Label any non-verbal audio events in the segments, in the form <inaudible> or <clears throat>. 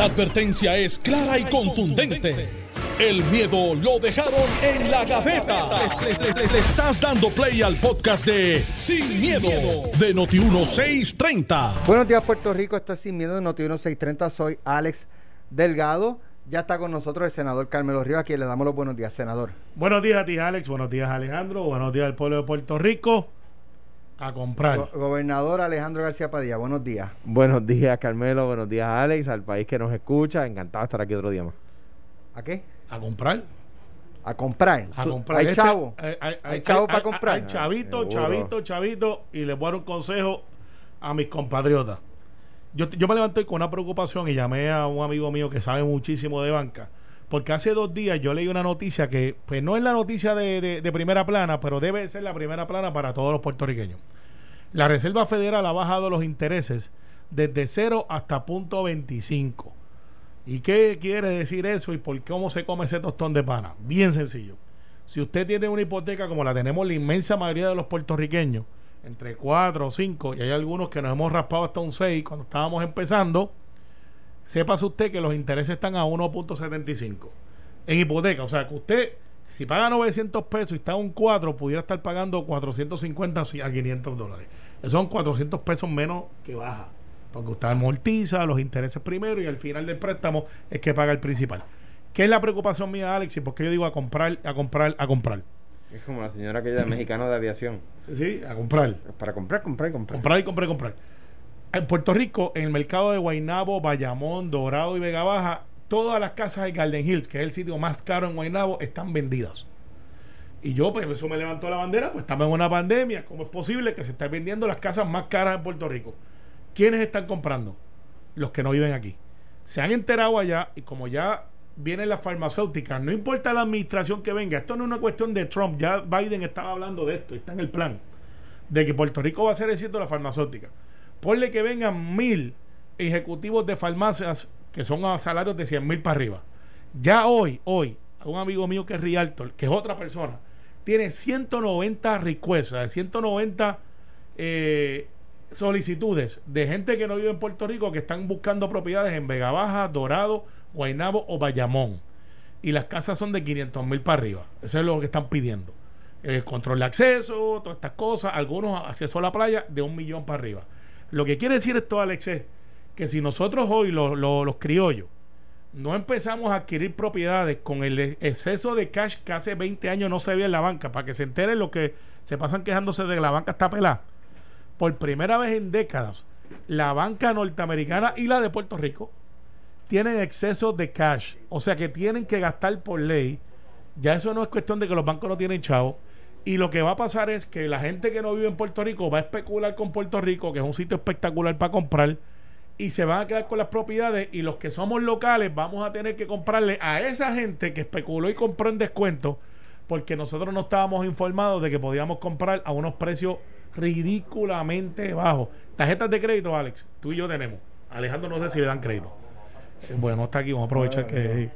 La advertencia es clara y contundente. El miedo lo dejaron en la gaveta. Le, estás dando play al podcast de Sin, miedo, de Noti1630. Buenos días, Puerto Rico. Esto es Sin Miedo de Noti1630. Soy Alex Delgado. Ya está con nosotros el senador Carmelo Ríos, a quien le damos los buenos días, senador. Buenos días a ti, Alex. Buenos días, Alejandro. Buenos días al pueblo de Puerto Rico. A comprar. gobernador Alejandro García Padilla, buenos días. Buenos días, Carmelo. Buenos días, Alex, al país que nos escucha. Encantado de estar aquí otro día más. ¿A qué? A comprar. A comprar. A comprar. Hay Este- chavo. hay, hay- Hay hay- chavo hay- para comprar. Hay chavito, Seguro. chavito, chavito. Y les voy a dar un consejo a mis compatriotas. Yo, yo me levanté con una preocupación y llamé a un amigo mío que sabe muchísimo de banca. Porque hace dos días yo leí una noticia que, pues no es la noticia de, primera plana, pero debe ser la primera plana para todos los puertorriqueños. La Reserva Federal ha bajado los intereses desde 0 hasta punto 25. ¿Y qué quiere decir eso y por cómo se come ese tostón de pana? Bien sencillo. Si usted tiene una hipoteca como la tenemos la inmensa mayoría de los puertorriqueños, entre 4 o 5, y hay algunos que nos hemos raspado hasta un 6 cuando estábamos empezando, sépase usted que los intereses están a 1.75 en hipoteca. O sea, que usted, si paga 900 pesos y está a un 4, pudiera estar pagando 450 a 500 dólares. Esos son 400 pesos menos que baja. Porque usted amortiza los intereses primero y al final del préstamo es que paga el principal. ¿Qué es la preocupación mía, Alex? Y por qué yo digo a comprar, a comprar, a comprar. Es como la señora aquella mexicana de aviación. Sí, a comprar. Para comprar, comprar, comprar. Comprar y comprar y comprar. En Puerto Rico, en el mercado de Guaynabo, Bayamón, Dorado y Vega Baja, todas las casas de Garden Hills, que es el sitio más caro en Guaynabo, están vendidas. Y yo, pues eso me levantó la bandera, pues estamos en una pandemia. ¿Cómo es posible que se estén vendiendo las casas más caras en Puerto Rico? ¿Quiénes están comprando? Los que no viven aquí. Se han enterado allá y como ya vienen las farmacéuticas, no importa la administración que venga, esto no es una cuestión de Trump, ya Biden estaba hablando de esto, está en el plan, de que Puerto Rico va a ser el sitio de la farmacéutica. Ponle que vengan mil ejecutivos de farmacias que son a salarios de 100 mil para arriba. Ya hoy, hoy, un amigo mío que es Rialto, que es otra persona, tiene 190 requests, o sea, 190 eh, solicitudes de gente que no vive en Puerto Rico que están buscando propiedades en Vega Baja, Dorado, Guaynabo o Bayamón. Y las casas son de 500 mil para arriba. Eso es lo que están pidiendo. El control de acceso, todas estas cosas, algunos acceso a la playa de un millón para arriba. Lo que quiere decir esto, Alex, es que si nosotros hoy, lo- lo- los criollos, no empezamos a adquirir propiedades con el exceso de cash que hace 20 años no se veía en la banca, para que se enteren lo que se pasan quejándose de que la banca está pelada. Por primera vez en décadas, la banca norteamericana y la de Puerto Rico tienen exceso de cash. O sea que tienen que gastar por ley. Ya eso no es cuestión de que los bancos no tienen chavo. Y lo que va a pasar es que la gente que no vive en Puerto Rico va a especular con Puerto Rico, que es un sitio espectacular para comprar, y se van a quedar con las propiedades. Y los que somos locales vamos a tener que comprarle a esa gente que especuló y compró en descuento, porque nosotros no estábamos informados de que podíamos comprar a unos precios ridículamente bajos. Tarjetas de crédito, Alex, tú y yo tenemos. Alejandro no sé si le dan crédito. Eh, Bueno, no está aquí, vamos a aprovechar que...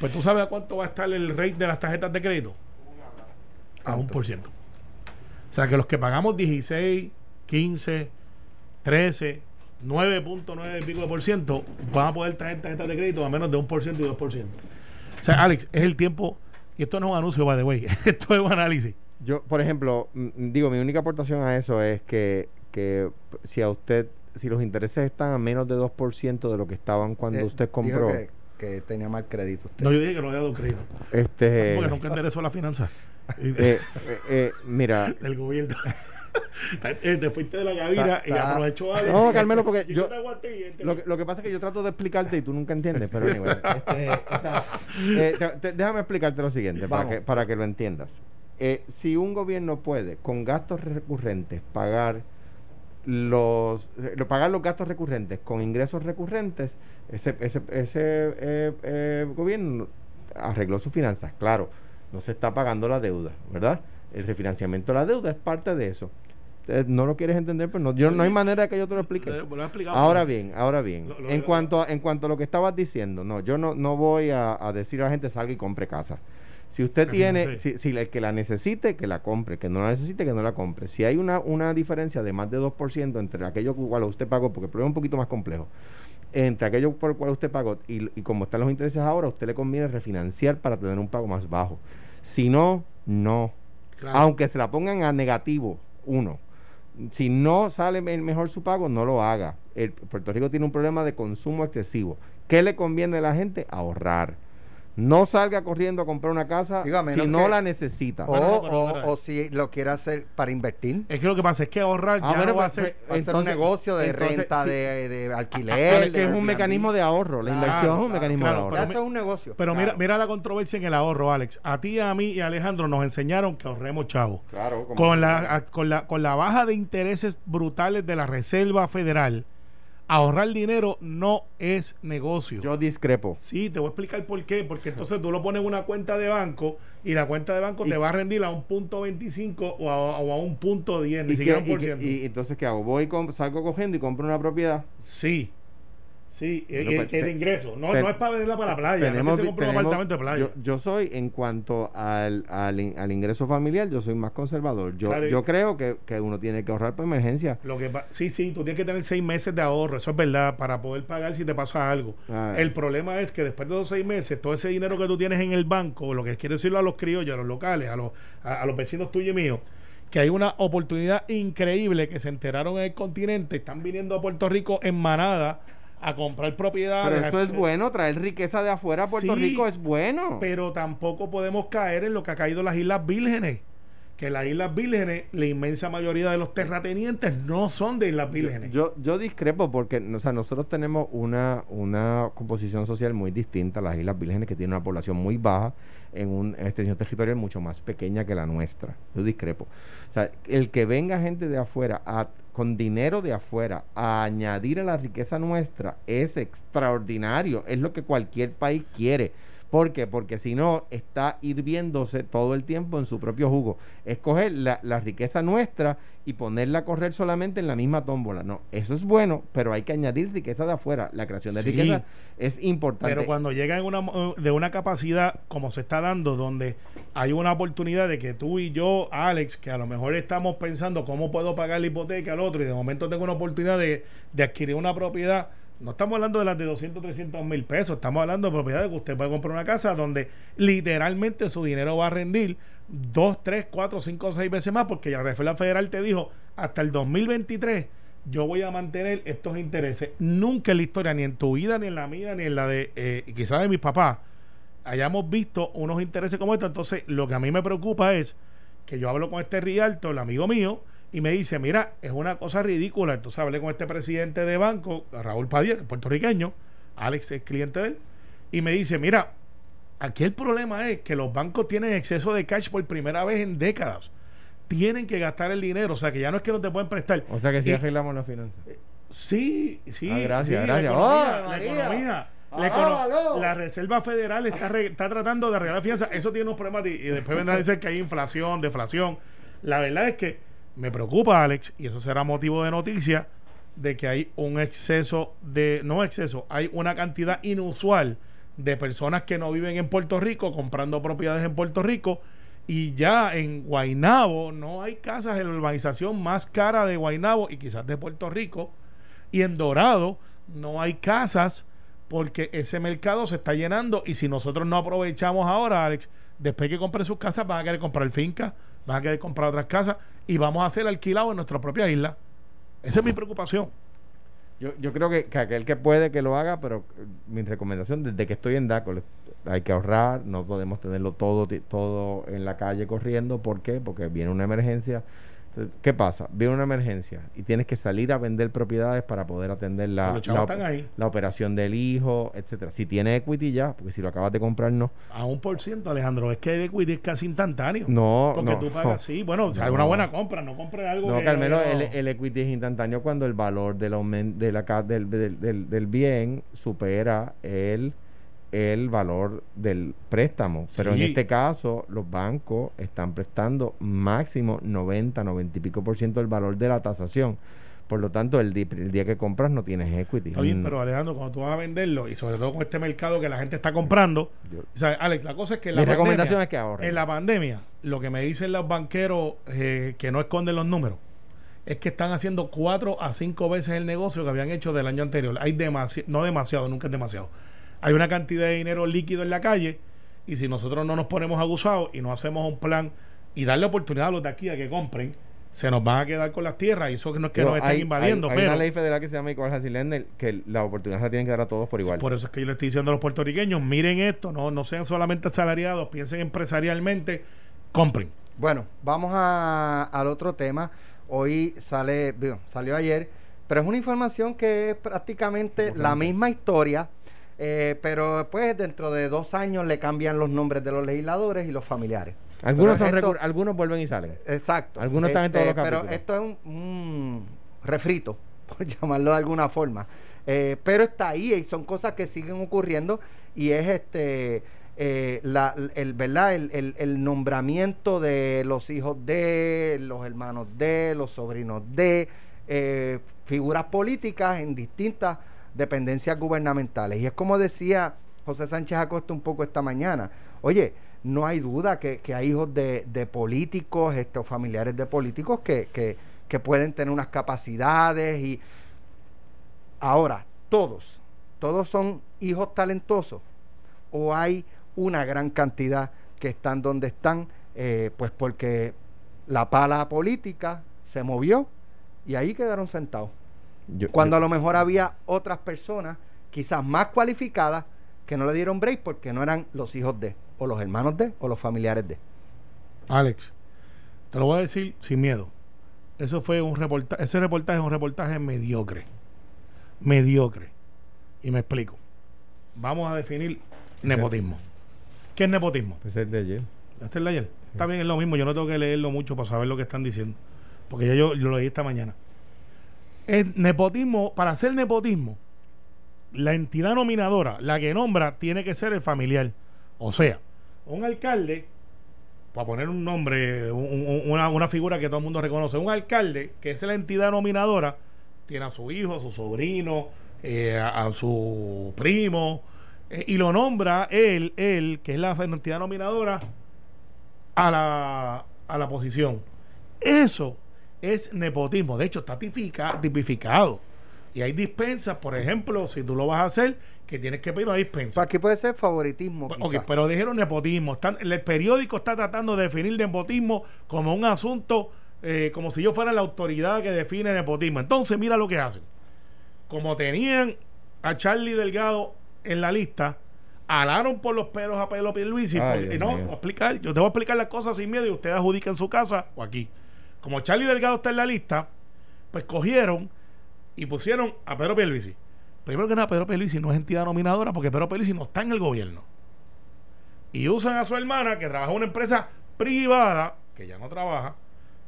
Pues tú sabes a cuánto va a estar el rate de las tarjetas de crédito. A un por ciento. O sea que los que pagamos 16, 15, 13, 9.9 y pico de por ciento van a poder tener tarjetas de crédito a menos de un por ciento y dos por ciento. O sea, Alex, es el tiempo, y esto no es un anuncio, by the way, <laughs> esto es un análisis. Yo, por ejemplo, mm, digo, mi única aportación a eso es que, que si a usted, si los intereses están a menos de 2% de lo que estaban cuando Eh, usted compró, Que, que tenía mal crédito usted. No, yo dije que no había dado crédito. este, Porque nunca enderezó la finanza eh, eh, eh, mira, del gobierno. Eh, te fuiste de la Está- y aprovechó Alex. No, Carmelo, porque yo- te aguanté y Lo que, lo que pasa es que yo trato de explicarte y tú nunca entiendes, pero anyway, <laughs> este, o sea, eh, te- te- déjame explicarte lo siguiente para que, para que lo entiendas. Eh, si un gobierno puede con gastos recurrentes pagar los eh, pagar los gastos recurrentes con ingresos recurrentes, ese, ese, ese gobierno arregló sus finanzas. Claro, no se está pagando la deuda, ¿verdad? El refinanciamiento de la deuda es parte de eso. Eh, no lo quieres entender, pero no, yo, no hay manera de que yo te lo explique. Ahora bien, ahora bien, Lo- lo- en cuanto a, en cuanto a lo que estabas diciendo, no, yo no, no voy a, a decir a la gente salga y compre casa. Si usted tiene, sí. si, si el que la necesite, que la compre, que no la necesite, que no la compre. Si hay una, una diferencia de más de 2% entre aquello que usted pagó, porque el problema es un poquito más complejo, entre aquello por el cual usted pagó y, y como están los intereses ahora, a usted le conviene refinanciar para tener un pago más bajo. Si no, no. Claro. Aunque se la pongan a negativo, uno. Si no sale me- mejor su pago, no lo haga. El, Puerto Rico tiene un problema de consumo excesivo. ¿Qué le conviene a la gente? Ahorrar. No salga corriendo a comprar una casa menos si no que- la necesita. O, Bueno, pero, o- pero- o si lo quiere hacer para invertir. Es que lo que pasa es que ahorrar Ah, ya bueno, no va a pues, ser. Ser un Entonces- negocio de entonces, renta, sí. de, de Pero alquiler. es que es un mecanismo de ahorro. La Claro, inversión es un claro, mecanismo claro, de ahorro. Eso es un negocio. Pero mira, Claro. mira la controversia en el ahorro, Alex. A ti, a mí y a Alejandro nos enseñaron que ahorremos chavos. Claro, Con la, a- con, la, con la baja de intereses brutales de la Reserva Federal, ahorrar dinero no es negocio. Yo discrepo. Sí, te voy a explicar por qué. Porque entonces tú lo pones en una cuenta de banco y la cuenta de banco Y- te va a rendir a un punto 25 o a, o a un punto 10, ni ¿Y, siquiera un por y ciento. y entonces qué hago? Voy con, salgo cogiendo y compro una propiedad. Sí. Sí, Bueno, y- pues, de te- ingreso. No, no es para venderla para la playa. tenemos, no es que se un apartamento de playa. Yo, yo soy, en cuanto al, al, al ingreso familiar, yo soy más conservador. Yo, Claro, yo creo que, que uno tiene que ahorrar para emergencia. Lo que sí, sí, tú tienes que tener seis meses de ahorro, eso es verdad, para poder pagar si te pasa algo. Ah. El problema es que después de esos seis meses, todo ese dinero que tú tienes en el banco, lo que quiere decirlo a los criollos, a los locales, a los, a, a los vecinos tuyos y míos, que hay una oportunidad increíble que se enteraron en el continente, están viniendo a Puerto Rico en manada a comprar propiedades. Pero eso es bueno, traer riqueza de afuera a Puerto Sí, Rico es bueno. Pero tampoco podemos caer en lo que ha caído las Islas Vírgenes. Que las Islas Vírgenes, la inmensa mayoría de los terratenientes no son de Islas Vírgenes. Yo, yo discrepo porque o sea, nosotros tenemos una, una composición social muy distinta a las Islas Vírgenes que tienen una población muy baja en una extensión territorial mucho más pequeña que la nuestra. Yo discrepo. O sea, el que venga gente de afuera a- con dinero de afuera a añadir a la riqueza nuestra es extraordinario. Es lo que cualquier país quiere. ¿Por qué? Porque si no, está hirviéndose todo el tiempo en su propio jugo. Escoger la, la riqueza nuestra y ponerla a correr solamente en la misma tómbola. No, eso es bueno, pero hay que añadir riqueza de afuera. La creación de Sí. riqueza es importante. Pero cuando llega en una, mo- de una capacidad como se está dando, donde hay una oportunidad de que tú y yo, Alex, que a lo mejor estamos pensando cómo puedo pagar la hipoteca al otro y de momento tengo una oportunidad de, de adquirir una propiedad, no estamos hablando de las de 200, 300 mil pesos, estamos hablando de propiedades que usted puede comprar una casa donde literalmente su dinero va a rendir 2, 3, 4, 5, 6 veces más porque la Reserva Federal te dijo hasta el 2023 yo voy a mantener estos intereses. Nunca en la historia, ni en tu vida, ni en la mía, ni en la de eh, quizás de mis papás, hayamos visto unos intereses como estos. Entonces, lo que a mí me preocupa es que yo hablo con este Rialto, el amigo mío, y me dice, mira, es una cosa ridícula. Entonces hablé con este presidente de banco, Raúl Padilla, puertorriqueño, Alex es cliente de él, y me dice, mira, aquí el problema es que los bancos tienen exceso de cash por primera vez en décadas. Tienen que gastar el dinero, o sea que ya no es que no te pueden prestar. o sea que si Y- arreglamos las finanzas. Sí, sí. Ah, gracias, sí, la gracias. economía, ¡Oh, la economía. La, Ah, la Reserva Federal está, re- está tratando de arreglar fianzas. Eso tiene unos problemas y, y después vendrá a decir que hay inflación, deflación. La verdad es que me preocupa, Alex, y eso será motivo de noticia, de que hay un exceso de, no exceso, hay una cantidad inusual de personas que no viven en Puerto Rico comprando propiedades en Puerto Rico y ya en Guainabo no hay casas en la urbanización más cara de Guainabo y quizás de Puerto Rico y en Dorado no hay casas porque ese mercado se está llenando y si nosotros no aprovechamos ahora, Alex, después que compren sus casas van a querer comprar fincas, van a querer comprar otras casas y vamos a hacer alquilado en nuestra propia isla. Esa es mi preocupación. Yo, yo creo que, que aquel que puede que lo haga, pero eh, mi recomendación desde que estoy en DACO, hay que ahorrar, no podemos tenerlo todo, todo en la calle corriendo. ¿Por qué? Porque viene una emergencia. ¿Qué pasa? Viene una emergencia y tienes que salir a vender propiedades para poder atender la, los la, están ahí. la operación del hijo, etcétera. Si tiene equity ya, porque si lo acabas de comprar, no. A un por ciento, Alejandro, es que el equity es casi instantáneo. No, porque no. tú pagas, sí, bueno, o sea, No. una buena compra, no compres algo No, que- Carmelo, el, el equity es instantáneo cuando el valor del, de la, ca- del, del, del- del bien supera el, el valor del préstamo. Pero en este caso, los bancos están prestando máximo 90, 90 y pico por ciento del valor de la tasación. Por lo tanto, el, día que compras no tienes equity. Está bien, Mm, pero Alejandro, cuando tú vas a venderlo, y sobre todo con este mercado que la gente está comprando, yo- o sea, Alex, la cosa es que en la mi pandemia- recomendación es que ahorren. En la pandemia, lo que me dicen los banqueros eh, que no esconden los números es que están haciendo cuatro a cinco veces el negocio que habían hecho del año anterior. Hay demasiado, no demasiado, nunca es demasiado. Hay una cantidad de dinero líquido en la calle y si nosotros no nos ponemos abusados y no hacemos un plan y darle oportunidad a los de aquí a que compren, se nos van a quedar con las tierras y eso que no es que Pero nos estén hay- invadiendo. hay, hay pero una ley federal que se llama Equal Housing Lender que la oportunidad se la tienen que dar a todos por igual. Por eso es que yo le estoy diciendo a los puertorriqueños, miren esto, no, no sean solamente asalariados, piensen empresarialmente, compren. Bueno, vamos a- al otro tema. Hoy sale, digo, salió ayer, pero es una información que es prácticamente la misma historia, eh, pero pues dentro de dos años le cambian los nombres de los legisladores y los familiares. algunos, Pero son esto- algunos vuelven y salen. Exacto. Algunos están en todos los Pero capítulos. esto es un, un refrito, <laughs> por llamarlo de alguna forma. Eh, pero está ahí y son cosas que siguen ocurriendo y es este eh, la, el verdad el, el- el nombramiento de los hijos de los hermanos de los sobrinos de eh, figuras políticas en distintas dependencias gubernamentales y es como decía José Sánchez Acosta un poco esta mañana oye no hay duda que, que hay hijos de, de políticos estos familiares de políticos que, que, que pueden tener unas capacidades y ahora todos todos son hijos talentosos o hay una gran cantidad que están donde están, eh, pues porque la pala política se movió y ahí quedaron sentados. Yo- Cuando yo- a lo mejor había otras personas, quizás más cualificadas, que no le dieron break porque no eran los hijos de, o los hermanos de, o los familiares de. Alex, te lo voy a decir sin miedo. Eso fue un reportaje, ese reportaje es un reportaje mediocre. Mediocre. Y me explico. Vamos a definir nepotismo. ¿Qué es nepotismo? Pues es de ayer. ¿Este es el de ayer? Está bien, es lo mismo. Yo no tengo que leerlo mucho para saber lo que están diciendo. Porque ya yo, yo lo leí esta mañana. El nepotismo, para hacer nepotismo, la entidad nominadora, la que nombra, tiene que ser el familiar. O sea, un alcalde, para poner un nombre, un- un- una, una figura que todo el mundo reconoce, un alcalde, que es la entidad nominadora, tiene a su hijo, a su sobrino, eh, a, a su primo, eh, y lo nombra él, él, que es la entidad nominadora, a la, a la posición. Eso es nepotismo. De hecho, está tipica- tipificado. Y hay dispensas, por ejemplo, si tú lo vas a hacer, que tienes que pedir una dispensa. sea, aquí puede ser favoritismo. Ok, pero dijeron nepotismo. Están, el periódico está tratando de definir nepotismo como un asunto, eh, como si yo fuera la autoridad que define nepotismo. Entonces, mira lo que hacen. Como tenían a Charlie Delgado en la lista, alaron por los pelos a Pedro Pierluisi. Ay, Dios no, voy a explicar, yo te voy a explicar las cosas sin miedo y ustedes adjudican en su casa o aquí. Como Charlie Delgado está en la lista, pues cogieron y pusieron a Pedro Pierluisi. Primero que nada, Pedro Pierluisi no es entidad nominadora porque Pedro Pierluisi no está en el gobierno. Y usan a su hermana que trabaja en una empresa privada, que ya no trabaja,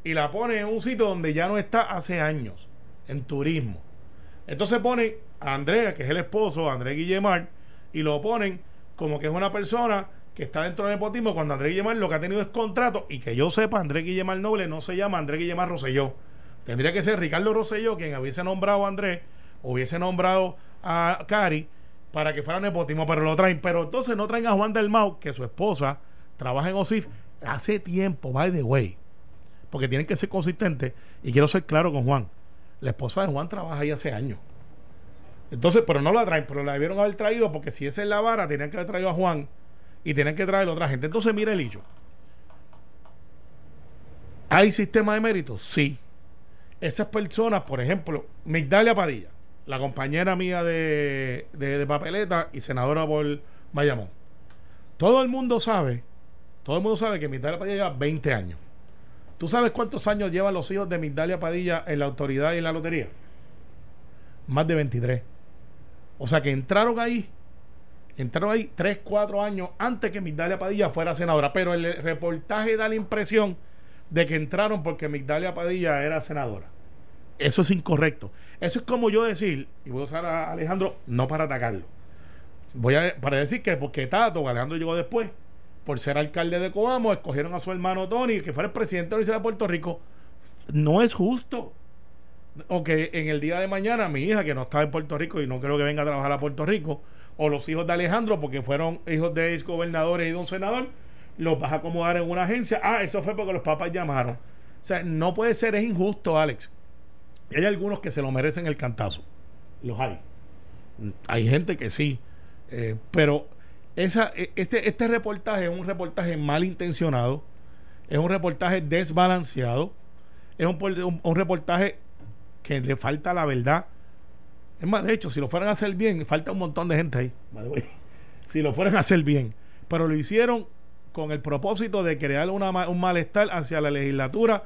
y la ponen en un sitio donde ya no está hace años, en turismo. Entonces ponen a Andrea, que es el esposo, a Andrés Guillemar, y lo ponen como que es una persona que está dentro del nepotismo cuando Andrés Guillemar lo que ha tenido es contrato y que yo sepa, Andrés Guillemar Noble no se llama Andrés Guillemar Rosselló. Tendría que ser Ricardo Rosselló quien hubiese nombrado a Andrés, hubiese nombrado a Cari para que fuera nepotismo, pero lo traen. Pero entonces no traen a Juan del Mau, que su esposa trabaja en OSIF hace tiempo, by the way. Porque tienen que ser consistentes. Y quiero ser claro con Juan. La esposa de Juan trabaja ahí hace años. Entonces, pero no la traen, pero la debieron haber traído porque si esa es la vara, tenían que haber traído a Juan y tenían que traer otra gente. Entonces, mira el hecho. ¿Hay sistema de mérito? Sí. Esas personas, por ejemplo, Migdalia Padilla, la compañera mía de, de, de papeleta y senadora por Bayamón. Todo el mundo sabe, todo el mundo sabe que Migdalia Padilla lleva 20 años. ¿Tú sabes cuántos años llevan los hijos de Migdalia Padilla en la autoridad y en la lotería? Más de 23. O sea que entraron ahí, entraron ahí 3, 4 años antes que Migdalia Padilla fuera senadora. Pero el reportaje da la impresión de que entraron porque Migdalia Padilla era senadora. Eso es incorrecto. Eso es como yo decir, y voy a usar a Alejandro no para atacarlo. Voy a para decir que porque Tato, Alejandro llegó después, por ser alcalde de Coamo, escogieron a su hermano Tony, que fuera el presidente de la Universidad de Puerto Rico. No es justo. O que en el día de mañana mi hija, que no estaba en Puerto Rico y no creo que venga a trabajar a Puerto Rico, o los hijos de Alejandro, porque fueron hijos de ex gobernadores y de un senador, los vas a acomodar en una agencia. Ah, eso fue porque los papás llamaron. O sea, no puede ser, es injusto, Alex. hay algunos que se lo merecen el cantazo. Los hay. Hay gente que sí. Eh, pero esa, e, este, este reportaje es un reportaje malintencionado. Es un reportaje desbalanceado. Es un, un reportaje que le falta la verdad. Es más, de hecho, si lo fueran a hacer bien, falta un montón de gente ahí. Si lo fueran a hacer bien. Pero lo hicieron con el propósito de crear un malestar hacia la legislatura.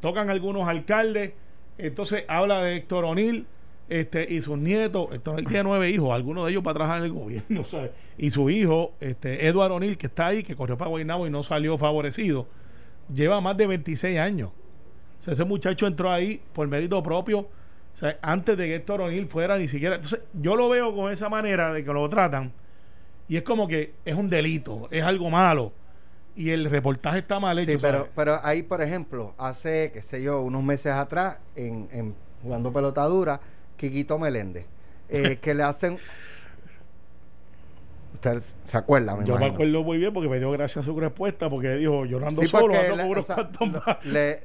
Tocan algunos alcaldes. Entonces habla de Héctor O'Neill este, y sus nietos. Héctor O'Neill tiene nueve hijos, algunos de ellos para trabajar en el gobierno. <laughs> Y su hijo, este, Edward O'Neill, que está ahí, que corrió para Guaynabo y no salió favorecido, lleva más de 26 años. O sea, ese muchacho entró ahí por mérito propio. O sea, antes de que Héctor O'Neill fuera ni siquiera. Entonces, yo lo veo con esa manera de que lo tratan y es como que es un delito, es algo malo. Y el reportaje está mal hecho. Sí, pero, pero ahí, por ejemplo, hace, qué sé yo, unos meses atrás, en, en jugando pelotadura, Quiquito Meléndez, eh, <laughs> que le hacen Usted se acuerda, me Yo me acuerdo muy bien porque me dio gracias a su respuesta porque dijo, llorando solo,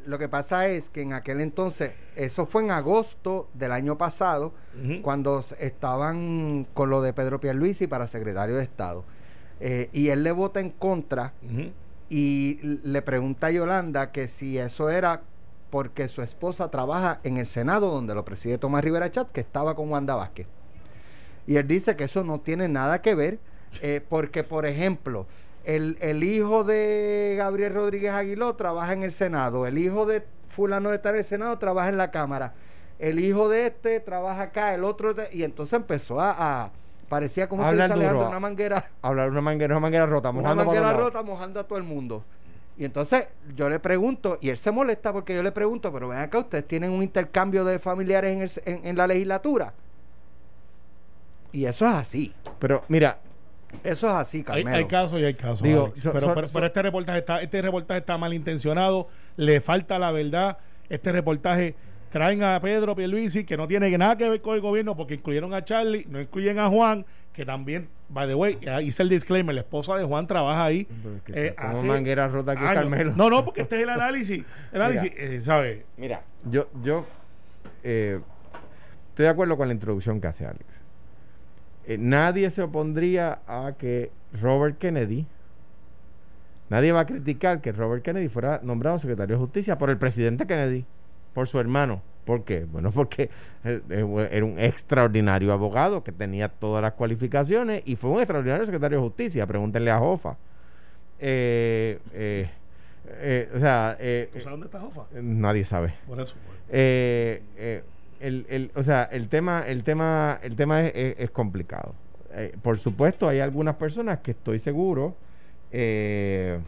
lo, que pasa es que en aquel entonces, eso fue en agosto del año pasado, cuando estaban con lo de Pedro Pierluisi para secretario de Estado. Eh, y él le vota en contra y le pregunta a Yolanda que si eso era porque su esposa trabaja en el Senado donde lo preside Tomás Rivera Chat, que estaba con Wanda Vázquez. Y él dice que eso no tiene nada que ver eh, porque, por ejemplo, el, el, hijo de Gabriel Rodríguez Aguiló trabaja en el Senado, el hijo de fulano de estar en el Senado trabaja en la Cámara, el hijo de este trabaja acá, el otro, y entonces empezó a, parecía como que una manguera. Hablar una manguera, una manguera rota, mojando una manguera rota, mojando a todo el mundo. Y entonces yo le pregunto, y él se molesta porque yo le pregunto, pero ven acá, ustedes tienen un intercambio de familiares en, en, en la legislatura. Y eso es así. Pero mira, eso es así, Carmelo. Hay, casos y hay casos. pero, este reportaje está, este reportaje está malintencionado, le falta la verdad. Este reportaje traen a Pedro Pierluisi, que no tiene nada que ver con el gobierno, porque incluyeron a Charlie, no incluyen a Juan, que también, by the way, hice el disclaimer, la esposa de Juan trabaja ahí. Eh, como manguera rota aquí, Carmelo. No, no, porque este es el análisis. El análisis, mira, eh, Mira, yo, yo eh, estoy de acuerdo con la introducción que hace Alex. Eh, nadie se opondría a que Robert Kennedy, nadie va a criticar que Robert Kennedy fuera nombrado secretario de justicia por el presidente Kennedy, por su hermano. ¿Por qué? Bueno, <laughs> porque era un extraordinario abogado que tenía todas las cualificaciones y fue un extraordinario secretario de justicia. Pregúntenle a Jofa. Eh, eh, o sea, dónde está Jofa? Nadie sabe. Por eso. Pues el, el, o sea, el tema, el tema, el tema es, complicado. Eh, por supuesto, hay algunas personas que estoy seguro eh,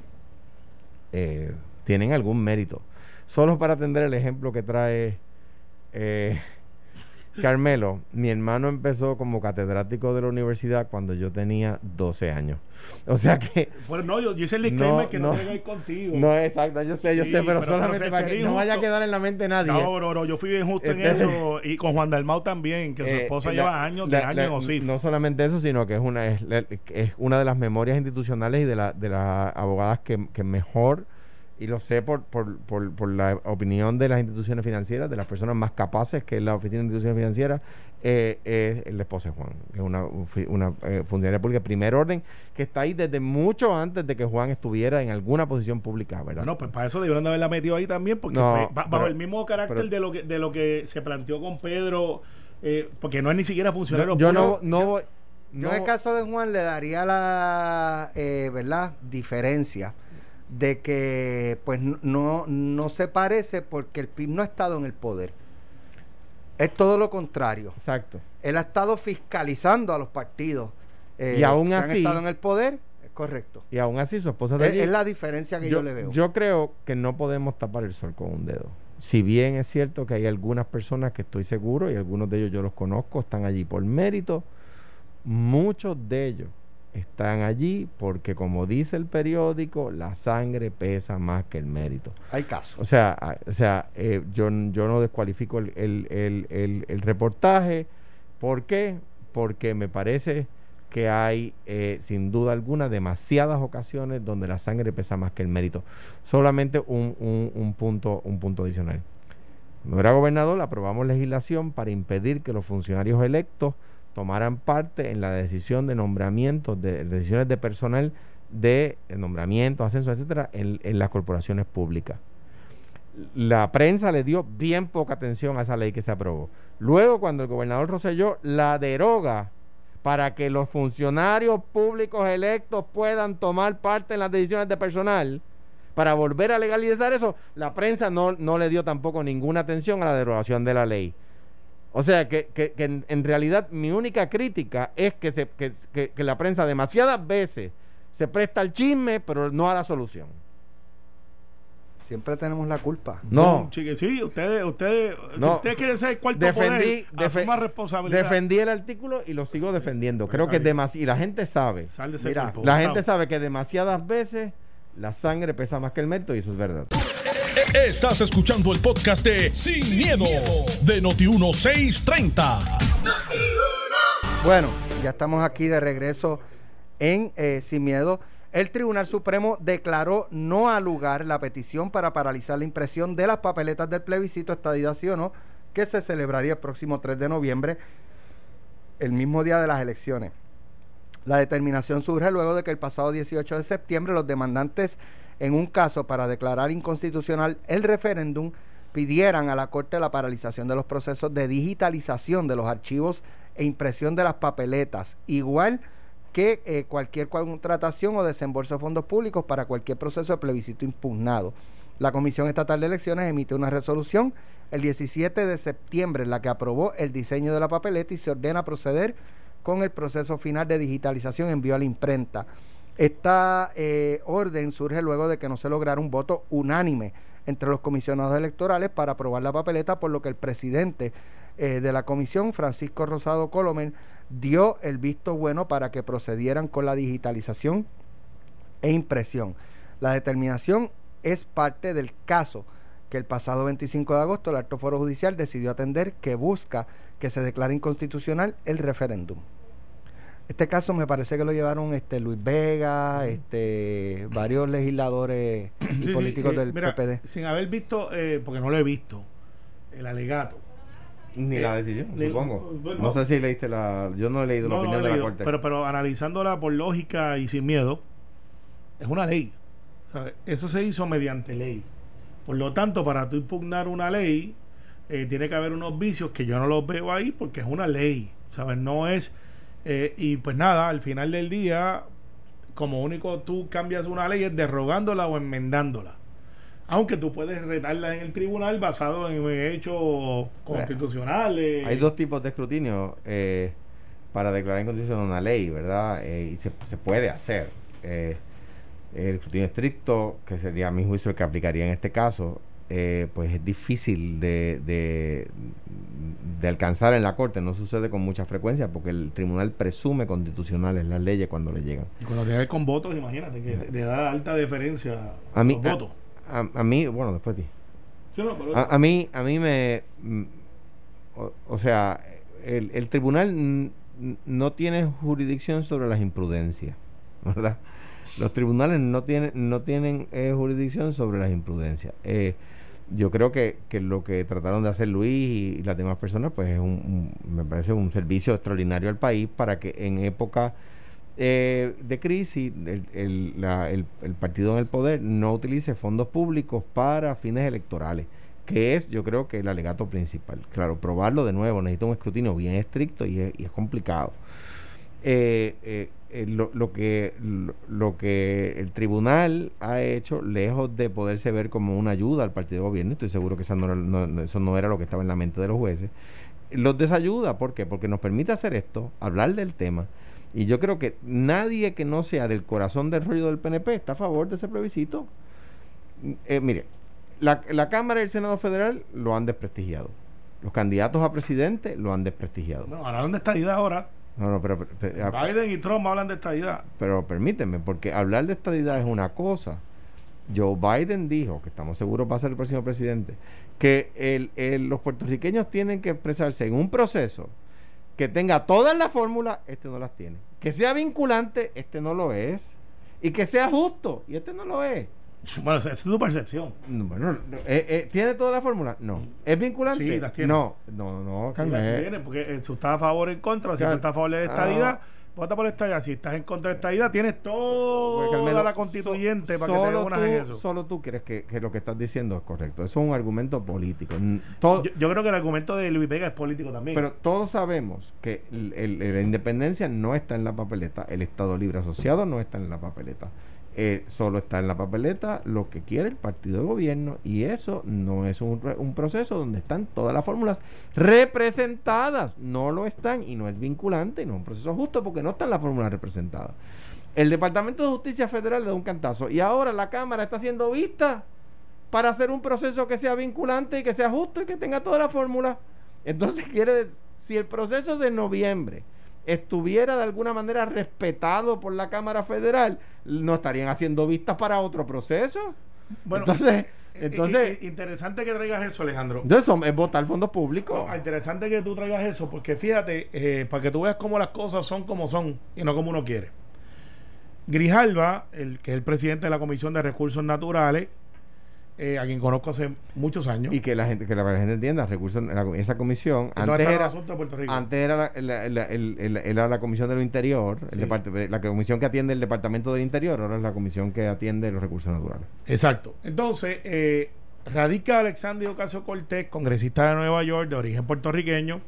eh, tienen algún mérito. Solo para atender el ejemplo que trae Carmelo, mi hermano empezó como catedrático de la universidad cuando yo tenía 12 años. O sea que. Bueno, no, yo, hice el disclaimer que no, no ir contigo. No, exacto, yo sé, yo sé, pero, solamente para que no vaya a quedar en la mente nadie. No, no, no, yo fui bien justo en eso. Y con Juan Dalmau también, que su eh, esposa lleva años de años en OSIF. No solamente eso, sino que es una, es, es, una de las memorias institucionales y de, la, de las abogadas que, que mejor y lo sé por, por, por, por, la opinión de las instituciones financieras, de las personas más capaces que es la Oficina de Instituciones Financieras, eh, es el esposo de Juan, que es una, una eh, funcionaria pública de primer orden, que está ahí desde mucho antes de que Juan estuviera en alguna posición pública, ¿verdad? Bueno, pues para eso debieron de haberla metido ahí también, porque pues, bajo el mismo carácter de, lo que, de lo que se planteó con Pedro, eh, porque no es ni siquiera funcionario Yo no, no voy... Yo en el caso de Juan le daría la, ¿verdad?, diferencia de que pues no, no se parece porque el PIB no ha estado en el poder. Es todo lo contrario. Exacto. Él ha estado fiscalizando a los partidos eh, y aún así, han estado en el poder. Es correcto. Y aún así su esposa de es, la diferencia que yo, le veo. Yo creo que no podemos tapar el sol con un dedo. Si bien es cierto que hay algunas personas que estoy seguro, y algunos de ellos yo los conozco, están allí por mérito, muchos de ellos están allí porque, como dice el periódico, la sangre pesa más que el mérito. Hay casos. O sea, o sea eh, yo, yo no descualifico el, el, el, reportaje. ¿Por qué? Porque me parece que hay, eh, sin duda alguna, demasiadas ocasiones donde la sangre pesa más que el mérito. Solamente un, un, un punto, un punto adicional. no era gobernador, aprobamos legislación para impedir que los funcionarios electos tomaran parte en la decisión de nombramientos, de, decisiones de personal de nombramientos, ascensos, etcétera, en, en las corporaciones públicas la prensa le dio bien poca atención a esa ley que se aprobó. Luego, cuando el gobernador Roselló la deroga para que los funcionarios públicos electos puedan tomar parte en las decisiones de personal, para volver a legalizar eso, la prensa no, no le dio tampoco ninguna atención a la derogación de la ley. O sea que, que, en, realidad mi única crítica es que, se, que, que la prensa demasiadas veces se presta al chisme, pero no a la solución. Siempre tenemos la culpa. No. sí, ustedes, ustedes, si ustedes quieren ser cuarto defendí, poder, responsabilidad. Defendí el artículo y lo sigo defendiendo. Creo que es demasiado. Y la gente sabe. Mira, la gente sabe que demasiadas veces la sangre pesa más que el método y eso es verdad. Estás escuchando el podcast de Sin, miedo, de Noti1630. Bueno, ya estamos aquí de regreso en eh, Sin Miedo. El Tribunal Supremo declaró no al lugar la petición para paralizar la impresión de las papeletas del plebiscito estadidad sí o no, que se celebraría el próximo 3 de noviembre, el mismo día de las elecciones. La determinación surge luego de que el pasado 18 de septiembre los demandantes en un caso para declarar inconstitucional el referéndum pidieran a la Corte la paralización de los procesos de digitalización de los archivos e impresión de las papeletas, igual que eh, cualquier contratación o desembolso de fondos públicos para cualquier proceso de plebiscito impugnado. La Comisión Estatal de Elecciones emite una resolución el 17 de septiembre en la que aprobó el diseño de la papeleta y se ordena proceder con el proceso final de digitalización envío a la imprenta. Esta eh, orden surge luego de que no se lograra un voto unánime entre los comisionados electorales para aprobar la papeleta, por lo que el presidente eh, de la comisión, Francisco Rosado Colomen, dio el visto bueno para que procedieran con la digitalización e impresión. La determinación es parte del caso que el pasado 25 de agosto el Alto Foro Judicial decidió atender que busca que se declare inconstitucional el referéndum. Este caso me parece que lo llevaron este Luis Vega, este varios legisladores y <clears throat> políticos eh, del PPD. Sin haber visto, eh, porque no lo he visto, el alegato ni la eh, decisión, supongo. no, sé si leíste la. Yo no he leído la opinión de la Corte. Pero, pero analizándola por lógica y sin miedo, es una ley. Eso se hizo mediante ley. Por lo tanto, para tú impugnar una ley, eh, tiene que haber unos vicios que yo no los veo ahí porque es una ley. ¿Sabes? No es. Eh, y pues nada, al final del día, como único tú cambias una ley es derogándola o enmendándola aunque tú puedes retarla en el tribunal basado en hechos constitucionales. Hay dos tipos de escrutinio eh, para declarar inconstitucional una ley, ¿verdad? Eh, y se, puede hacer. Eh, el escrutinio estricto, que sería mi juicio el que aplicaría en este caso, pues es difícil de, de, alcanzar en la Corte. No sucede con mucha frecuencia porque el tribunal presume constitucionales las leyes cuando le llegan. cuando tiene con votos, imagínate, que le da alta deferencia a, los votos a, mí, bueno, después de ti. a, mí, a mí me. Mm, o, sea, el, el tribunal no tiene jurisdicción sobre las imprudencias, <laughs> ¿verdad? Los tribunales no tienen, no tienen eh, jurisdicción sobre las imprudencias. Eh, yo creo que, que, lo que trataron de hacer Luis y, las demás personas, pues es un, me parece un servicio extraordinario al país para que en época eh, de crisis, el, el, partido en el poder no utilice fondos públicos para fines electorales, que es, yo creo que el alegato principal. Claro, probarlo de nuevo necesita un escrutinio bien estricto y es, complicado. Eh, eh, lo, que, lo, que el tribunal ha hecho, lejos de poderse ver como una ayuda al partido de gobierno, estoy seguro que eso no, eso no era lo que estaba en la mente de los jueces, los desayuda. ¿Por qué? Porque nos permite hacer esto, hablar del tema y yo creo que nadie que no sea del corazón del rollo del PNP está a favor de ese plebiscito. Eh, mire, la, la, Cámara y el Senado Federal lo han desprestigiado. Los candidatos a presidente lo han desprestigiado. No, hablan de estadidad ahora. No, no, pero, Biden y Trump hablan de estadidad. Pero permíteme, porque hablar de estadidad es una cosa. Joe Biden dijo, que estamos seguros va a ser el próximo presidente, que el, los puertorriqueños tienen que expresarse en un proceso que tenga todas las fórmulas, este no las tiene. Que sea vinculante, este no lo es. Y que sea justo, y este no lo es. <laughs> Bueno, esa es tu percepción. No, Bueno, no, eh, eh, ¿tiene toda la fórmula? No. ¿Es vinculante? Sí, las tiene. No, no, no, Sí, Carmen. tiene, porque eh, si estás a favor o en contra, si Cal- estás a favor de la estadidad, Ah. vota por la estadidad. Si estás en contra de la estadidad, tienes toda Pues, Carmelo, la constituyente so- para que te unas en eso. Solo tú crees que, que lo que estás diciendo es correcto. Eso es un argumento político. Todo- Yo, yo creo que el argumento de Luis Vega es político también. pero todos sabemos que el- el- la independencia no está en la papeleta, el Estado Libre Asociado no está en la papeleta. Eh, solo está en la papeleta lo que quiere el partido de gobierno y eso no es un, un proceso donde están todas las fórmulas representadas, no lo están y no es vinculante no es un proceso justo porque no están las fórmulas representadas. El Departamento de Justicia Federal le da un cantazo y ahora la Cámara está siendo vista para hacer un proceso que sea vinculante y que sea justo y que tenga toda la fórmula. Entonces quiere si el proceso de noviembre estuviera de alguna manera respetado por la Cámara Federal, no estarían haciendo vistas para otro proceso. bueno, entonces, eh, entonces, eh, interesante que traigas eso, Alejandro. entonces es votar fondos públicos. No, interesante que tú traigas eso, porque fíjate, eh, para que tú veas cómo las cosas son como son y no como uno quiere. Grijalva, el, que es el presidente de la Comisión de Recursos Naturales, eh, a quien conozco hace muchos años, Y que la gente, que la gente entienda, recursos, la- esa comisión, ¿dónde antes el era? Antes era la, la- la- el- el- era la Comisión de lo Interior, el Sí. depart- la comisión que atiende el Departamento del Interior, ahora es la comisión que atiende los recursos naturales. Exacto. Entonces, eh, radica Alexandria Ocasio Cortés, congresista de Nueva York, de origen puertorriqueño,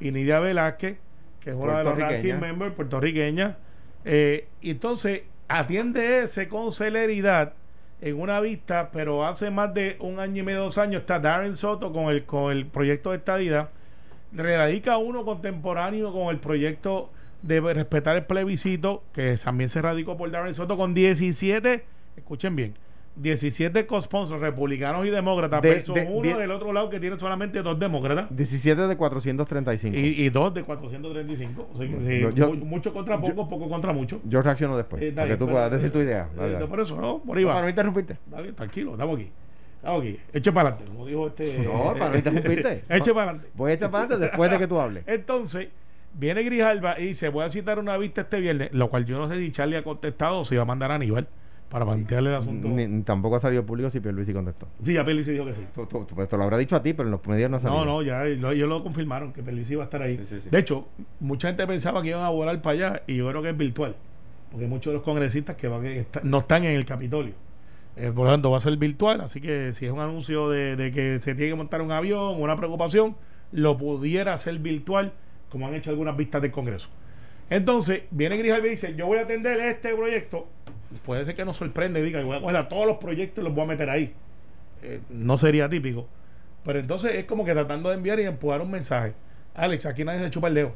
y Nidia Velázquez, que es una de los ranking members, puertorriqueña. eh, y entonces, atiende ese con celeridad en una vista, pero hace más de un año y medio, dos años, está Darren Soto con el, con el proyecto de estadidad. Radica uno contemporáneo con el proyecto de respetar el plebiscito, que también se radicó por Darren Soto con 17, escuchen bien, 17 co-sponsors republicanos y demócratas, De- versus de- uno de- del otro lado que tiene solamente dos demócratas 17 de 435. y, y dos de 435. O sea que sí, No, yo- mu- mucho contra poco, poco contra mucho. Yo reacciono después, Eh, que tú pero- puedas decir tu idea. eh, Dale, dale. no, por eso, no, por ahí No, va. para no interrumpirte. Bien, tranquilo, estamos aquí. Estamos aquí. Eche para adelante, como dijo este. No, para no interrumpirte. <laughs> Eche para adelante. Voy a echar para adelante después de que tú hables. Entonces, viene Grijalba y dice: Voy a citar una vista este viernes, lo cual yo no sé si Charlie ha contestado o si va a mandar a Aníbal para plantearle el asunto. Ni- tampoco ha salido público si Pierluisi contestó. Sí, ya Pelici dijo que sí. Tú- tú- tú- pues te lo habrá dicho a ti, pero en los medios no ha salido. No, no, ya lo- ellos lo confirmaron que Pelici iba a estar ahí. Sí, sí, sí. De hecho, mucha gente pensaba que iban a volar para allá y yo creo que es virtual. Porque muchos de los congresistas que van está- no están en el Capitolio. Eh, por lo tanto, va a ser virtual. Así que si es un anuncio de, de que se tiene que montar un avión, una preocupación, lo pudiera hacer virtual, como han hecho algunas vistas del Congreso. Entonces, viene Grijalva y dice: Yo voy a atender este proyecto. Puede ser que nos sorprende y diga: Voy a coger a todos los proyectos y los voy a meter ahí. Eh, no sería típico. Pero entonces es como que tratando de enviar y empujar un mensaje. Alex, aquí nadie se chupa el dedo.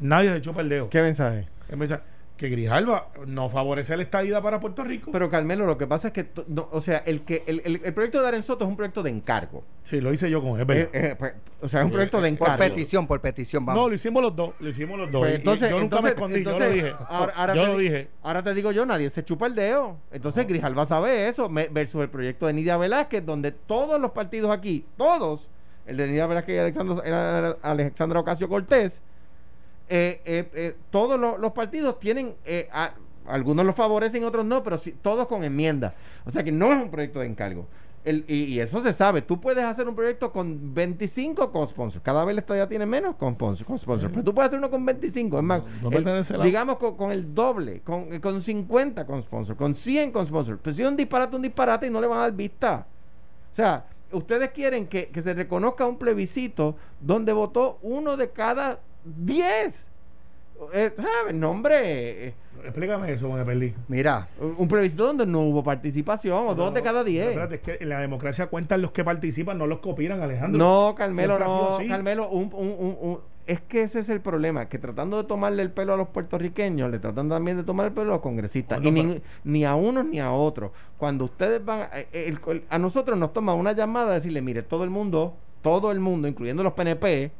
Nadie se chupa el dedo. ¿Qué mensaje? El mensaje, que Grijalva no favorece la estadía para Puerto Rico. Pero Carmelo, lo que pasa es que, no, o sea, el que el, el- el proyecto de Darren Soto es un proyecto de encargo. sí, lo hice yo con él. Eh, eh, pues, o sea, es un proyecto de Por encargo. petición, por petición, No, vamos. lo hicimos los dos. Lo hicimos los dos. Pues entonces, yo nunca entonces- me escondí. yo entonces, lo dije. Ahora, ahora yo te lo di- dije. Ahora te digo yo, nadie se chupa el dedo. Entonces Grijalva sabe eso, me- versus el proyecto de Nidia Velázquez, donde todos los partidos aquí, todos, el de Nidia Velázquez y Alexandro, era Alexandra Ocasio Cortés, eh, eh, eh, todos los, los partidos tienen, eh, a- algunos los favorecen, otros no, pero sí, todos con enmienda. O sea que no es un proyecto de encargo. El- y, y eso se sabe. Tú puedes hacer un proyecto con 25 co-sponsors. Cada vez la estadía tiene menos co-sponsors. Pero tú puedes hacer uno con 25. Es más, No, no el- digamos con, con el doble, con, con 50 co-sponsors, con 100 co-sponsors. Pues si es un disparate, un disparate y no le van a dar vista. O sea, ustedes quieren que, que se reconozca un plebiscito donde votó uno de cada 10. Eh, ¿Sabes? No, hombre. eh, Explícame eso, me perdí. Mira, un plebiscito donde no hubo participación, o dos de cada 10. espérate, es que en la democracia cuentan los que participan, no los que opinan, Alejandro. No, Carmelo, no. Carmelo, un, un- es que ese es el problema, que tratando de tomarle el pelo a los puertorriqueños, le tratan también de tomar el pelo a los congresistas, y ni, ni a unos ni a otros. Cuando ustedes van, a, el- el- a nosotros nos toma una llamada de decirle, mire, todo el mundo, todo el mundo, incluyendo los PNP,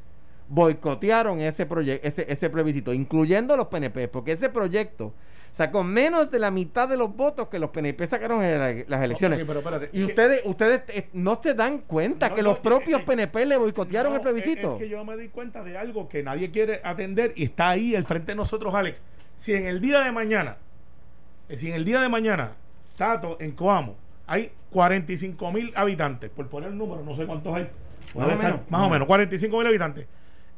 boicotearon ese proyecto, ese, ese plebiscito, incluyendo los PNP, porque ese proyecto sacó menos de la mitad de los votos que los PNP sacaron en la- las elecciones. Ok, pero espérate, Y que- ustedes, ustedes eh, no se dan cuenta No, que los eh, propios eh, PNP le boicotearon No, el plebiscito. Es, que yo me di cuenta de algo que nadie quiere atender y está ahí al frente de nosotros, Alex. Si en el día de mañana, eh, si en el día de mañana, Tato en Coamo hay 45 mil habitantes, por poner el número, no sé cuántos hay. Más Debe o estar menos. más o menos, 45 mil habitantes.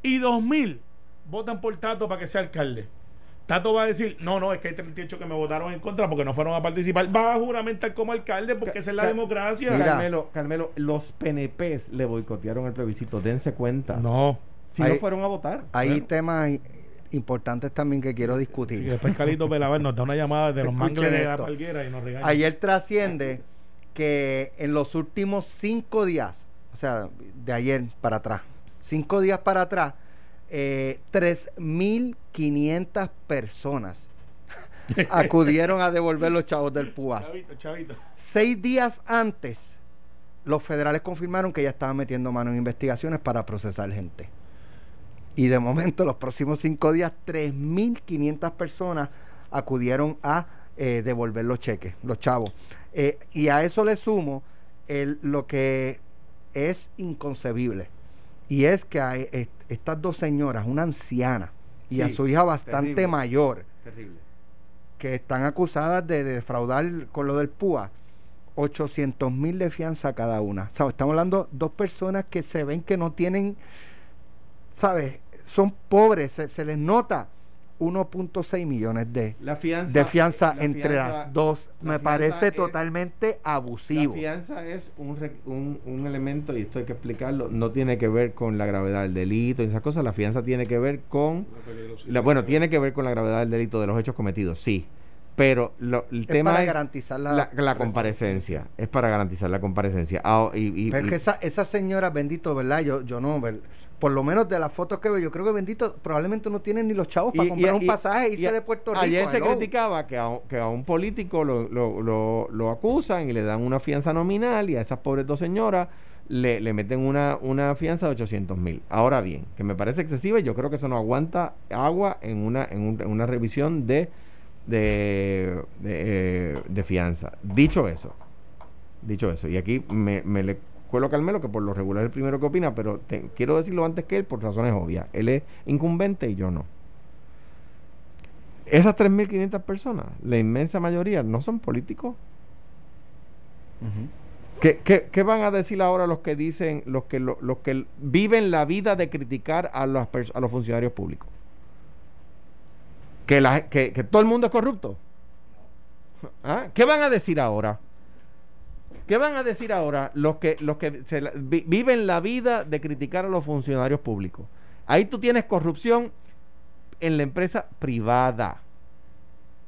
Y 2 mil votan por Tato para que sea alcalde. Tato va a decir, no, no, es que hay 38 que me votaron en contra porque no fueron a participar. Va a juramentar como alcalde porque Ca- esa es la ca- democracia. Mira. Carmelo, Carmelo, los PNPs le boicotearon el plebiscito, dense cuenta. No. Si Ahí- no fueron a votar. Hay Bueno. temas importantes también que quiero Sí, discutir. que después Calito Pelavar nos da una llamada de los mangles de la palguera y nos regaña. Ayer trasciende que en los últimos cinco días, o sea, de ayer para atrás, cinco días para atrás, eh, 3.500 personas <laughs> acudieron a devolver los chavos del PUA. Chavito, chavito. Seis días antes, los federales confirmaron que ya estaban metiendo mano en investigaciones para procesar gente. Y de momento, los próximos cinco días, 3.500 personas acudieron a eh, devolver los cheques, los chavos. Eh, y a eso le sumo el, lo que es inconcebible. Y es que hay est- estas dos señoras, una anciana y a su hija bastante terrible. mayor, Terrible. que están acusadas de defraudar con lo del PUA, 800 mil de fianza cada una. O sea, estamos hablando dos personas que se ven que no tienen, ¿sabes? Son pobres, se, se les nota 1.6 millones de, La fianza, de fianza la entre fianza- las dos. la Me parece es- totalmente La abusivo. fianza es un, re- un, un elemento, y esto hay que explicarlo, no tiene que ver con la gravedad del delito y esas cosas. La fianza tiene que ver con. la- bueno, tiene que ver con la gravedad del delito de los hechos cometidos, sí. Pero lo- el Es tema para es garantizar la, la, la comparecencia. Es para garantizar la comparecencia. Ah, y, y- Pero es que esa, esa señora, bendito, ¿verdad? Yo, yo no, por lo menos de las fotos que veo, yo creo que bendito, probablemente no tienen ni los chavos para comprar un pasaje e irse de Puerto Rico. Ayer se hello. criticaba que a, que a un político lo, lo, lo, lo acusan y le dan una fianza nominal y a esas pobres dos señoras le, le meten una, una fianza de 800 mil. Ahora bien, que me parece excesiva y yo creo que eso no aguanta agua en una, en un- en una revisión de, de, de, eh, de fianza. Dicho eso, dicho eso, y aquí me, me le cuelo a Carmelo, que por lo regular es el primero que opina, pero te- quiero decirlo antes que él por razones obvias. Él es incumbente y yo no. Esas 3.500 personas, la inmensa mayoría, no son políticos. ¿Qué, qué, qué van a decir ahora los que dicen, los que, lo- los que viven la vida de criticar a los, a los funcionarios públicos? ¿Que, todo el mundo es corrupto. ¿Ah? ¿Qué van a decir ahora? ¿Qué van a decir ahora los que, viven la vida de criticar a los funcionarios públicos? Ahí tú tienes corrupción en la empresa privada,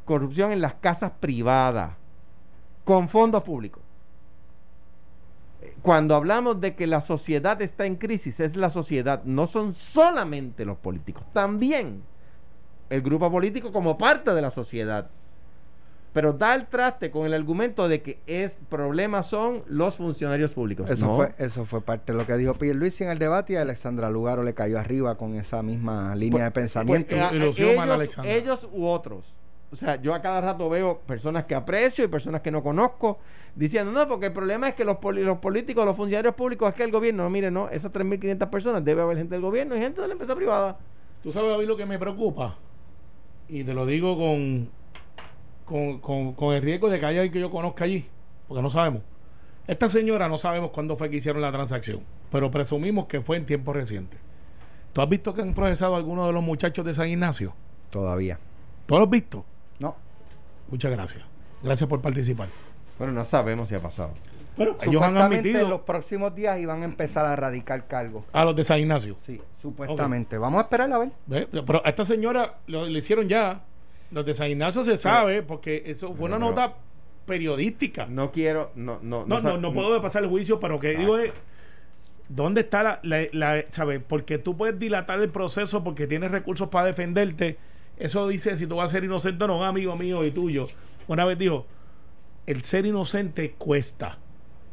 corrupción en las casas privadas, con fondos públicos. Cuando hablamos de que la sociedad está en crisis, es la sociedad, no son solamente los políticos, también el grupo político como parte de la sociedad. Pero da el traste con el argumento de que es problemas son los funcionarios públicos. Eso, No. fue, eso fue parte de lo que dijo Pierluisi en el debate y Alexandra Lugaro le cayó arriba con esa misma línea de pensamiento. Pues, eh, Ilusión, Mara ellos, u otros. O sea, yo a cada rato veo personas que aprecio y personas que no conozco diciendo, no, porque el problema es que los, poli- los políticos, los funcionarios públicos, es que el gobierno, no, mire, no, esas 3.500 personas debe haber gente del gobierno y gente de la empresa privada. Tú sabes, David, lo que me preocupa. Y te lo digo con, con, con, con el riesgo de que haya alguien que yo conozca allí. Porque no sabemos. Esta señora no sabemos cuándo fue que hicieron la transacción. Pero presumimos que fue en tiempos recientes. ¿Tú has visto que han procesado a algunos de los muchachos de San Ignacio? Todavía. ¿Tú lo has visto? No. Muchas gracias. Gracias por participar. Bueno, no sabemos si ha pasado. Pero ellos han admitido en los próximos días iban a empezar a radicar cargos. a los de San Ignacio. Sí, supuestamente. Vamos a esperar a ver. ¿Ve? Pero a esta señora lo, le hicieron ya. Los de San Ignacio se sabe porque eso fue una nota periodística. No quiero, no, no, No, no, no puedo pasar el juicio, pero que digo es, ¿dónde está la, la, la- ¿sabes? Porque tú puedes dilatar el proceso porque tienes recursos para defenderte. Eso dice si tú vas a ser inocente o no, amigo mío y tuyo. Una vez dijo, el ser inocente cuesta.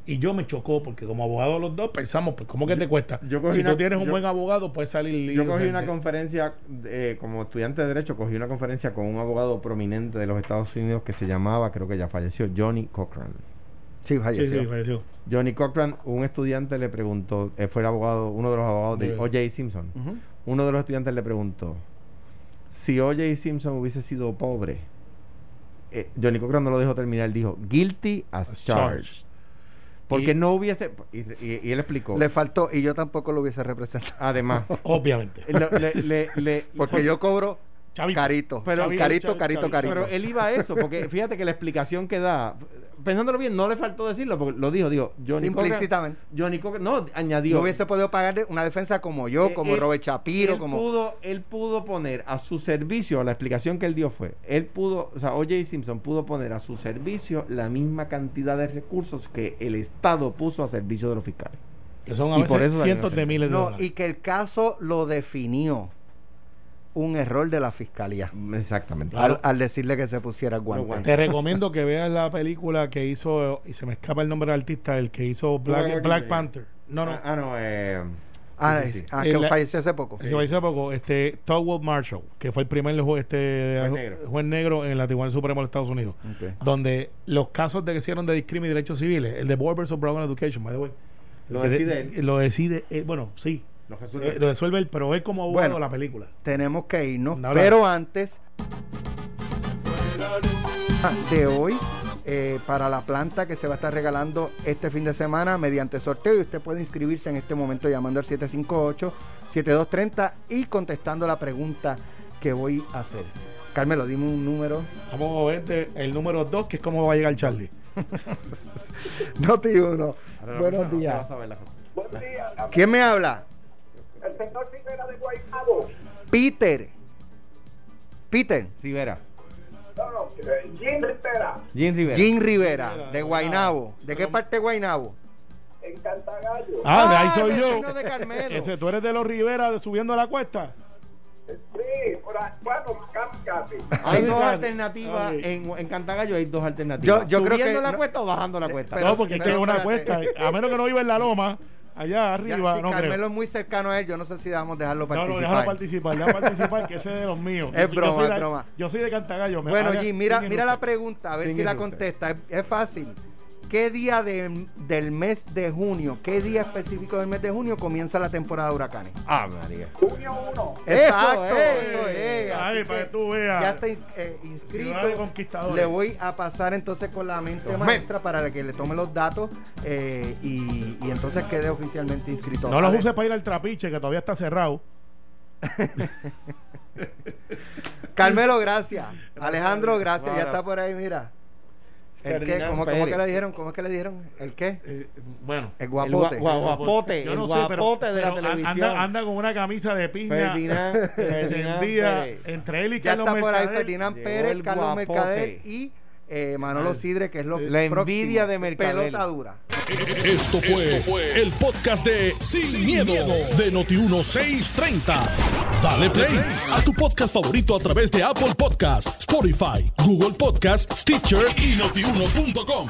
Y yo me chocó porque como abogado los dos pensamos, pues ¿cómo que te cuesta? yo cogí si una- tú tienes un yo- buen abogado, puedes salir Yo cogí una conferencia, eh, como estudiante de Derecho, cogí una conferencia con un abogado prominente de los Estados Unidos que se llamaba, creo que ya falleció, Johnny Cochran. Sí, Sí, falleció. sí, falleció. Johnny Cochran, un estudiante le preguntó, eh, fue el abogado, uno de los abogados de O.J. Simpson. Uno de los estudiantes le preguntó, si O.J. Simpson hubiese sido pobre, eh, Johnny Cochran no lo dejó terminar, dijo guilty as, As charged. charged. Porque Y- no hubiese. Y, y- y él explicó. Le faltó, y yo tampoco lo hubiese representado. además, <laughs> Obviamente. lo- le- le- le- Porque yo cobro Chavito. carito. Pero- carito, Chavito, carito, chavito. carito. Pero él iba a eso, porque <laughs> fíjate que la explicación que da, pensándolo bien, no le faltó decirlo, porque lo dijo, dijo, Johnny Cochran. Implícitamente. Johnny Cochran, no, añadió. No hubiese podido pagar una defensa como yo, Eh, como él- Robert Shapiro, él como... Pudo, él pudo poner a su servicio, la explicación que él dio fue, él pudo, o sea, O.J. Simpson pudo poner a su servicio la misma cantidad de recursos que el Estado puso a servicio de los fiscales. Que son a Y veces por eso cientos de miles de No, dólares. y que el caso lo definió un error de la fiscalía. Exactamente. Claro. Al, al decirle que se pusiera el guante. guantes. Te recomiendo que veas la película que hizo, y se me escapa el nombre del artista, el que hizo Black, Jr. Panther. No, no. Ah, ah, no, eh, Ah, sí, sí, sí. ah, que falleció hace poco. Se hizo hace poco, este, Togwell Marshall, que fue el primer juez, este, Juez ju- negro. juez negro en la Tribunal Supremo de Estados Unidos. Donde los casos de que hicieron de discrimen y derechos civiles, el de Board vs. Brown Education, by the way, Lo decide él. Lo decide él, bueno, sí. Lo resuelve. Eh, lo resuelve él, pero él como abogado Bueno. la película. Tenemos que irnos, No, no. pero antes de hoy eh, para la planta que se va a estar regalando este fin de semana mediante sorteo y usted puede inscribirse en este momento llamando al 758-7230 y contestando la pregunta que voy a hacer. Carmelo, dime un número. Vamos a ver de- el número 2, que es cómo va a llegar Charlie. <laughs> Noti uno. Ahora, Buenos no, días. Buen día, ¿Quién me habla? El señor Rivera de Guaynabo. Peter. Peter. Rivera. No, no, eh, Jim Rivera, Jim Rivera. Jim Rivera, de Guainabo. ¿De qué parte de Guainabo? en Cantagallo. Ah, de ahí Ah, soy yo. vecino de Carmelo. Ese, tú eres de los Rivera subiendo la cuesta. Sí, por ahí, bueno, casi, casi. Hay Ah, dos alternativas. En, en Cantagallo hay dos alternativas. Yo- yo creo ¿Subiendo que la no- cuesta o bajando la cuesta? pero- no, porque es que es una cuesta. A menos que no viva en la loma, allá Ya, arriba, si no Carmelo creo. es muy cercano a él, yo no sé si debamos dejarlo No, no, participar. déjalo participar, déjalo participar, que ese es de los míos. Es Yo broma, es de- broma. Yo soy de Cantagallo. Bueno, Jim, mira, mira la pregunta, a ver si la contesta. Es, es fácil. ¿Qué día de- del mes de junio, qué día específico del mes de junio comienza la temporada de huracanes? Ah, María. Junio 1. Exacto, es. eso es. Ay, para que tú veas. Ya está eh, inscrito. Le voy a pasar entonces con la mente Los maestra Mets. para que le tome los datos eh, y, y entonces quede oficialmente inscrito. No los uses para ir al trapiche, que todavía está cerrado. <laughs> Carmelo, gracias. Alejandro, gracias. Ya está por ahí, mira. ¿El qué? ¿Cómo, cómo que le dijeron? ¿Cómo es que le dijeron? ¿El qué? Eh, bueno. El El guapote. gua- gua- guapote, Yo el no sé, pero- guapote de la pero televisión. Anda, anda con una camisa de piña Ferdinand, <laughs> Ferdinand encendida Pérez. entre él y ya Carlos está por ahí. Ferdinand Pérez, el Carlos guapote. Mercader y eh, Manolo Sidre, que es lo La próximo. envidia de Mercader. Pelota dura. Esto fue, el podcast de Sin, miedo, de Noti1630. Dale play a tu podcast favorito a través de Apple Podcasts, Spotify, Google Podcasts, Stitcher y notiuno.com.